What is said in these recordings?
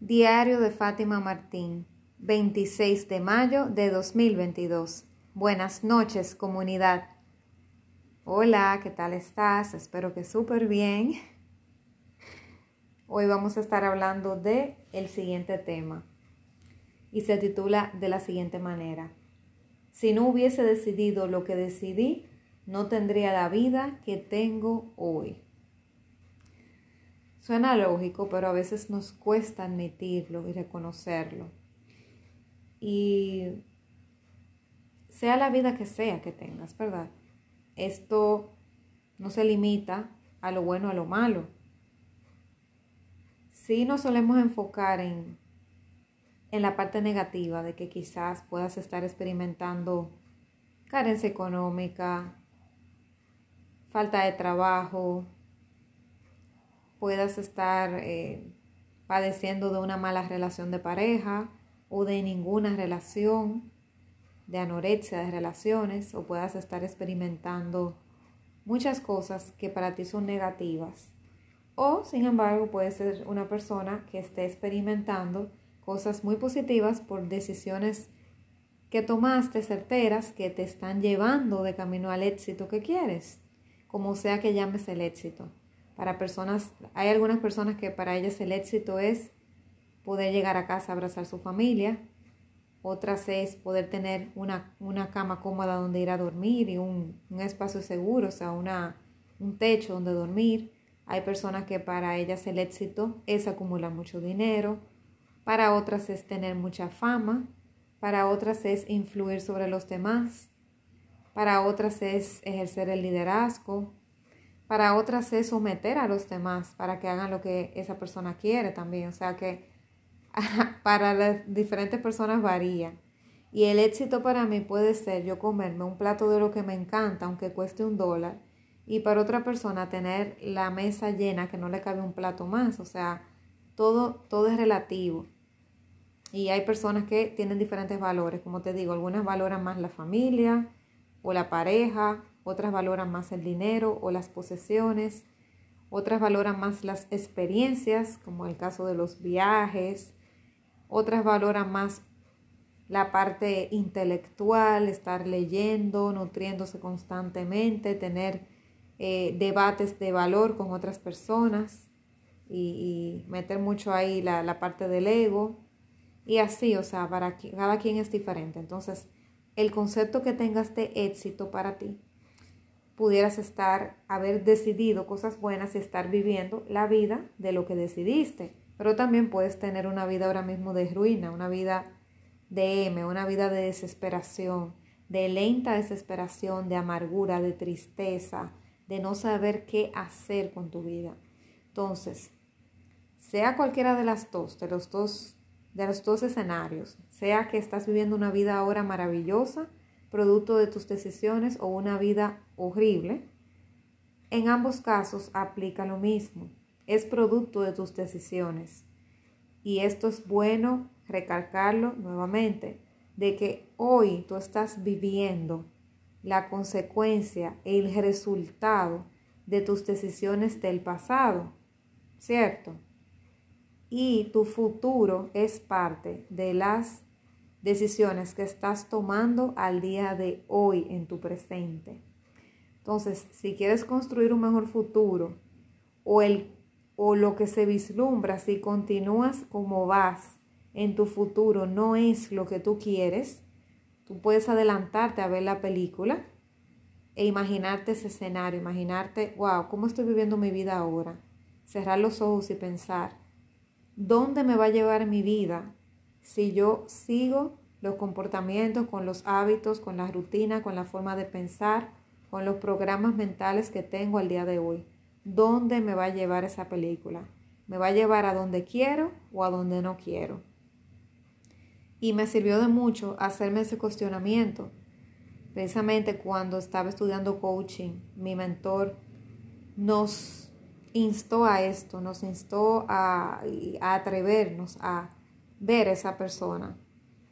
Diario de Fátima Martín, 26 de mayo de 2022. Buenas noches, comunidad. Hola, ¿qué tal estás? Espero que súper bien. Hoy vamos a estar hablando de el siguiente tema y se titula de la siguiente manera. Si no hubiese decidido lo que decidí, no tendría la vida que tengo hoy. Suena lógico, pero a veces nos cuesta admitirlo y reconocerlo. Y sea la vida que sea que tengas, ¿verdad? Esto no se limita a lo bueno a lo malo. Sí nos solemos enfocar en, en la parte negativa de que quizás puedas estar experimentando carencia económica, falta de trabajo, puedas estar eh, padeciendo de una mala relación de pareja o de ninguna relación, de anorexia de relaciones, o puedas estar experimentando muchas cosas que para ti son negativas. O, sin embargo, puedes ser una persona que esté experimentando cosas muy positivas por decisiones que tomaste certeras que te están llevando de camino al éxito que quieres, como sea que llames el éxito. Para personas, hay algunas personas que para ellas el éxito es poder llegar a casa, abrazar a su familia. Otras es poder tener una, una cama cómoda donde ir a dormir y un, un espacio seguro, o sea, una, un techo donde dormir. Hay personas que para ellas el éxito es acumular mucho dinero. Para otras es tener mucha fama. Para otras es influir sobre los demás. Para otras es ejercer el liderazgo. Para otras es someter a los demás para que hagan lo que esa persona quiere también. O sea que para las diferentes personas varía. Y el éxito para mí puede ser yo comerme un plato de lo que me encanta, aunque cueste un dólar, y para otra persona tener la mesa llena que no le cabe un plato más. O sea, todo, todo es relativo. Y hay personas que tienen diferentes valores. Como te digo, algunas valoran más la familia o la pareja, otras valoran más el dinero o las posesiones, otras valoran más las experiencias, como el caso de los viajes, otras valoran más la parte intelectual, estar leyendo, nutriéndose constantemente, tener eh, debates de valor con otras personas y, meter mucho ahí la, la, parte del ego. Y así, o sea, para cada quien es diferente. Entonces, el concepto que tengas de éxito para ti pudieras estar, haber decidido cosas buenas y estar viviendo la vida de lo que decidiste. Pero también puedes tener una vida ahora mismo de ruina, una vida de M, una vida de desesperación, de lenta desesperación, de amargura, de tristeza, de no saber qué hacer con tu vida. Entonces, sea cualquiera de las dos, de los dos, de los dos escenarios, sea que estás viviendo una vida ahora maravillosa, producto de tus decisiones o una vida horrible, en ambos casos aplica lo mismo. Es producto de tus decisiones. Y esto es bueno recalcarlo nuevamente, de que hoy tú estás viviendo la consecuencia, el resultado de tus decisiones del pasado, ¿cierto? Y tu futuro es parte de las decisiones que estás tomando al día de hoy en tu presente. Entonces, si quieres construir un mejor futuro o, el, o lo que se vislumbra, si continúas como vas en tu futuro, no es lo que tú quieres, tú puedes adelantarte a ver la película e imaginarte ese escenario, imaginarte, wow, ¿cómo estoy viviendo mi vida ahora? Cerrar los ojos y pensar, ¿dónde me va a llevar mi vida si yo sigo los comportamientos, con los hábitos, con la rutina, con la forma de pensar, con los programas mentales que tengo al día de hoy. ¿Dónde me va a llevar esa película? ¿Me va a llevar a donde quiero o a donde no quiero? Y me sirvió de mucho hacerme ese cuestionamiento. Precisamente cuando estaba estudiando coaching, mi mentor nos instó a esto, nos instó a, a atrevernos a ver esa persona,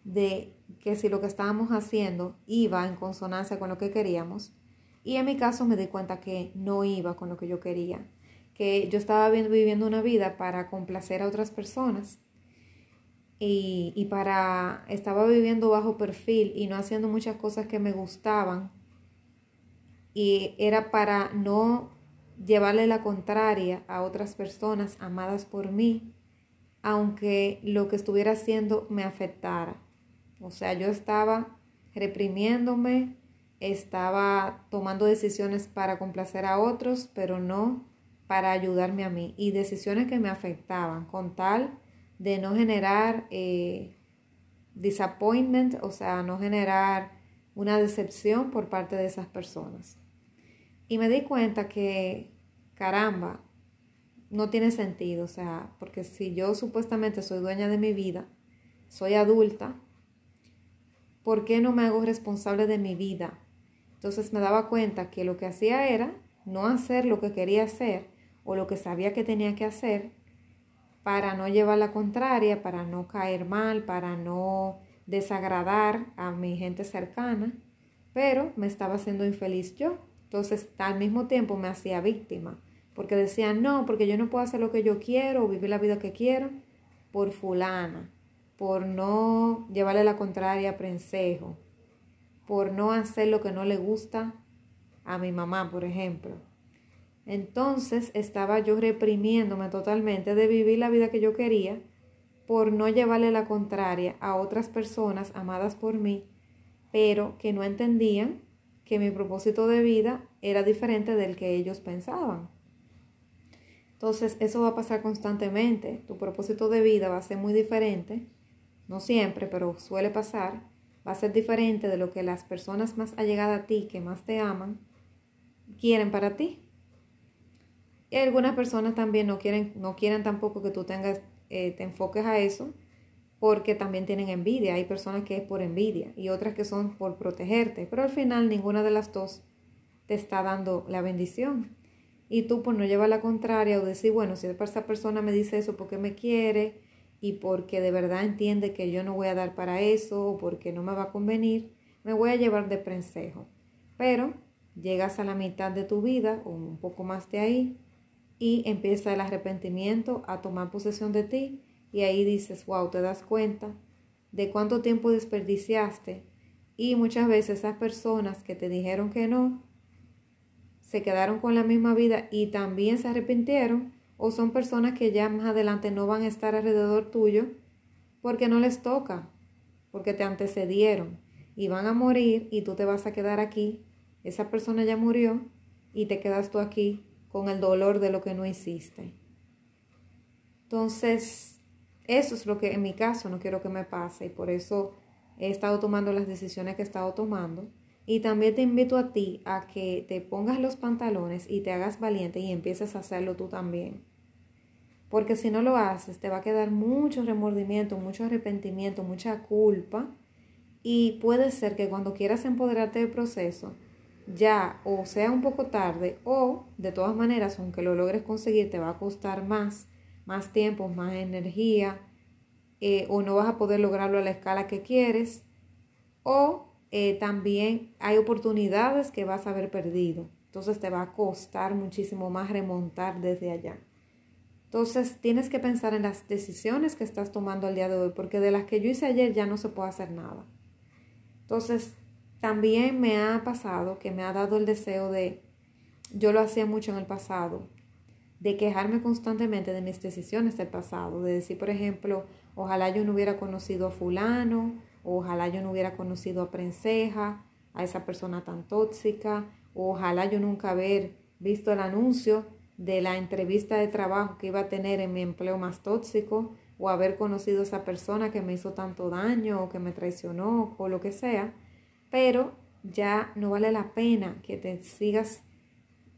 de que si lo que estábamos haciendo iba en consonancia con lo que queríamos. Y en mi caso me di cuenta que no iba con lo que yo quería, que yo estaba viviendo una vida para complacer a otras personas y, y para, estaba viviendo bajo perfil y no haciendo muchas cosas que me gustaban y era para no llevarle la contraria a otras personas amadas por mí, aunque lo que estuviera haciendo me afectara. O sea, yo estaba reprimiéndome, estaba tomando decisiones para complacer a otros, pero no para ayudarme a mí. Y decisiones que me afectaban, con tal de no generar eh, disappointment, o sea, no generar una decepción por parte de esas personas. Y me di cuenta que, caramba, no tiene sentido, o sea, porque si yo supuestamente soy dueña de mi vida, soy adulta, ¿por qué no me hago responsable de mi vida? Entonces me daba cuenta que lo que hacía era no hacer lo que quería hacer o lo que sabía que tenía que hacer para no llevar la contraria, para no caer mal, para no desagradar a mi gente cercana, pero me estaba haciendo infeliz yo. Entonces al mismo tiempo me hacía víctima, porque decía, no, porque yo no puedo hacer lo que yo quiero o vivir la vida que quiero por fulana, por no llevarle la contraria a Prensejo, por no hacer lo que no le gusta a mi mamá, por ejemplo. Entonces estaba yo reprimiéndome totalmente de vivir la vida que yo quería por no llevarle la contraria a otras personas amadas por mí, pero que no entendían que mi propósito de vida era diferente del que ellos pensaban. Entonces, eso va a pasar constantemente. Tu propósito de vida va a ser muy diferente no siempre, pero suele pasar, va a ser diferente de lo que las personas más allegadas a ti, que más te aman, quieren para ti. Y algunas personas también no quieren, no quieren tampoco que tú tengas, eh, te enfoques a eso, porque también tienen envidia. Hay personas que es por envidia y otras que son por protegerte, pero al final ninguna de las dos te está dando la bendición. Y tú por no llevar la contraria o decir, bueno, si esa persona me dice eso porque me quiere, y porque de verdad entiende que yo no voy a dar para eso o porque no me va a convenir, me voy a llevar de prensejo. Pero llegas a la mitad de tu vida o un poco más de ahí y empieza el arrepentimiento a tomar posesión de ti y ahí dices, wow, te das cuenta de cuánto tiempo desperdiciaste y muchas veces esas personas que te dijeron que no se quedaron con la misma vida y también se arrepintieron o son personas que ya más adelante no van a estar alrededor tuyo porque no les toca, porque te antecedieron y van a morir y tú te vas a quedar aquí, esa persona ya murió y te quedas tú aquí con el dolor de lo que no hiciste. Entonces, eso es lo que en mi caso no quiero que me pase y por eso he estado tomando las decisiones que he estado tomando. Y también te invito a ti a que te pongas los pantalones y te hagas valiente y empieces a hacerlo tú también. Porque si no lo haces, te va a quedar mucho remordimiento, mucho arrepentimiento, mucha culpa. Y puede ser que cuando quieras empoderarte del proceso, ya o sea un poco tarde o de todas maneras, aunque lo logres conseguir, te va a costar más, más tiempo, más energía, eh, o no vas a poder lograrlo a la escala que quieres, o eh, también hay oportunidades que vas a haber perdido. Entonces te va a costar muchísimo más remontar desde allá. Entonces tienes que pensar en las decisiones que estás tomando el día de hoy, porque de las que yo hice ayer ya no se puede hacer nada. Entonces, también me ha pasado que me ha dado el deseo de, yo lo hacía mucho en el pasado, de quejarme constantemente de mis decisiones del pasado, de decir, por ejemplo, ojalá yo no hubiera conocido a fulano, ojalá yo no hubiera conocido a Prenseja, a esa persona tan tóxica, ojalá yo nunca haber visto el anuncio de la entrevista de trabajo que iba a tener en mi empleo más tóxico, o haber conocido a esa persona que me hizo tanto daño o que me traicionó o lo que sea, pero ya no vale la pena que te sigas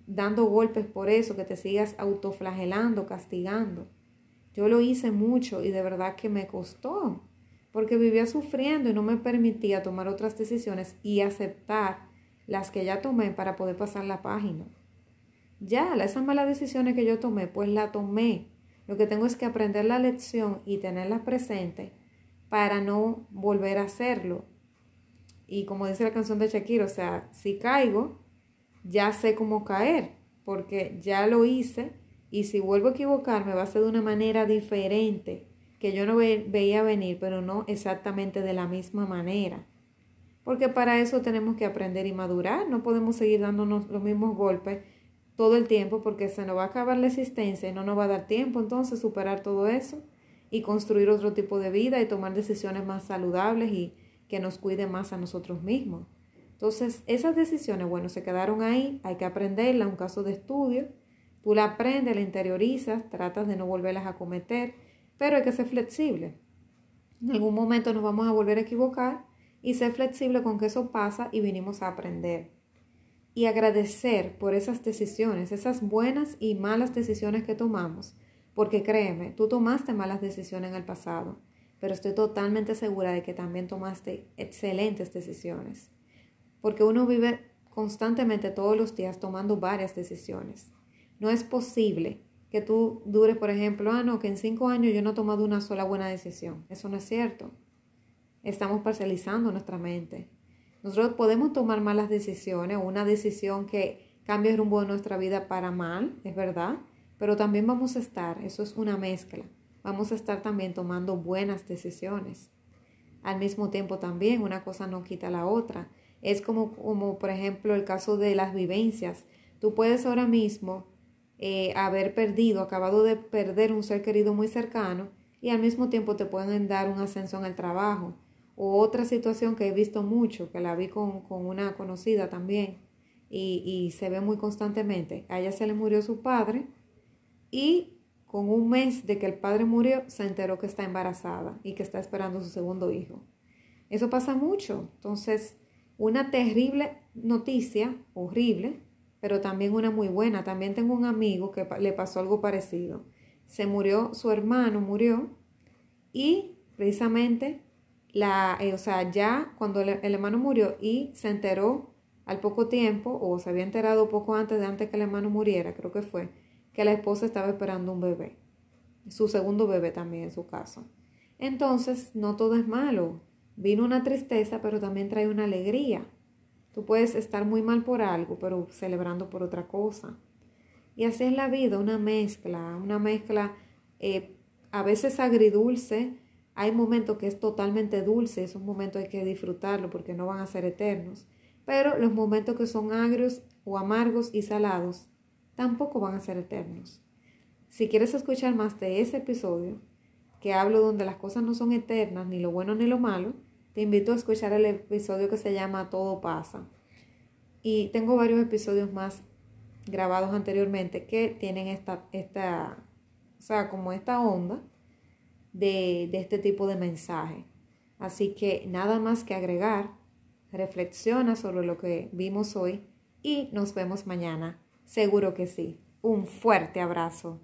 dando golpes por eso, que te sigas autoflagelando, castigando. Yo lo hice mucho y de verdad que me costó, porque vivía sufriendo y no me permitía tomar otras decisiones y aceptar las que ya tomé para poder pasar la página. Ya, esas malas decisiones que yo tomé, pues la tomé. Lo que tengo es que aprender la lección y tenerla presente para no volver a hacerlo. Y como dice la canción de Shakira, o sea, si caigo, ya sé cómo caer, porque ya lo hice y si vuelvo a equivocarme va a ser de una manera diferente que yo no veía venir, pero no exactamente de la misma manera. Porque para eso tenemos que aprender y madurar, no podemos seguir dándonos los mismos golpes todo el tiempo porque se nos va a acabar la existencia y no nos va a dar tiempo entonces superar todo eso y construir otro tipo de vida y tomar decisiones más saludables y que nos cuiden más a nosotros mismos. Entonces, esas decisiones, bueno, se quedaron ahí, hay que aprenderlas, un caso de estudio, tú la aprendes, la interiorizas, tratas de no volverlas a cometer, pero hay que ser flexible. En algún momento nos vamos a volver a equivocar y ser flexible con que eso pasa y vinimos a aprender. Y agradecer por esas decisiones, esas buenas y malas decisiones que tomamos, porque créeme, tú tomaste malas decisiones en el pasado, pero estoy totalmente segura de que también tomaste excelentes decisiones porque uno vive constantemente todos los días tomando varias decisiones. No es posible que tú dures, por ejemplo, ah, no, que en cinco años yo no he tomado una sola buena decisión. Eso no es cierto. Estamos parcializando nuestra mente. Nosotros podemos tomar malas decisiones, una decisión que cambie el rumbo de nuestra vida para mal, es verdad, pero también vamos a estar, eso es una mezcla, vamos a estar también tomando buenas decisiones. Al mismo tiempo también, una cosa no quita la otra. Es como, como por ejemplo, el caso de las vivencias. Tú puedes ahora mismo eh, haber perdido, acabado de perder un ser querido muy cercano y al mismo tiempo te pueden dar un ascenso en el trabajo. O otra situación que he visto mucho, que la vi con, con una conocida también y, y se ve muy constantemente. A ella se le murió su padre y con un mes de que el padre murió se enteró que está embarazada y que está esperando su segundo hijo. Eso pasa mucho. Entonces, una terrible noticia, horrible, pero también una muy buena. También tengo un amigo que le pasó algo parecido. Se murió, su hermano murió y precisamente la, eh, o sea, ya cuando el, el, hermano murió y se enteró al poco tiempo, o se había enterado poco antes de antes que el hermano muriera, creo que fue, que la esposa estaba esperando un bebé, su segundo bebé también en su caso. Entonces, no todo es malo. Vino una tristeza, pero también trae una alegría. Tú puedes estar muy mal por algo, pero celebrando por otra cosa. Y así es la vida, una mezcla, una mezcla eh, a veces agridulce. Hay momentos que es totalmente dulce, esos momentos hay que disfrutarlo porque no van a ser eternos. Pero los momentos que son agrios o amargos y salados tampoco van a ser eternos. Si quieres escuchar más de ese episodio, que hablo donde las cosas no son eternas, ni lo bueno ni lo malo, te invito a escuchar el episodio que se llama Todo pasa. Y tengo varios episodios más grabados anteriormente que tienen esta, esta o sea, como esta onda de, de este tipo de mensaje. Así que nada más que agregar, reflexiona sobre lo que vimos hoy y nos vemos mañana. Seguro que sí. Un fuerte abrazo.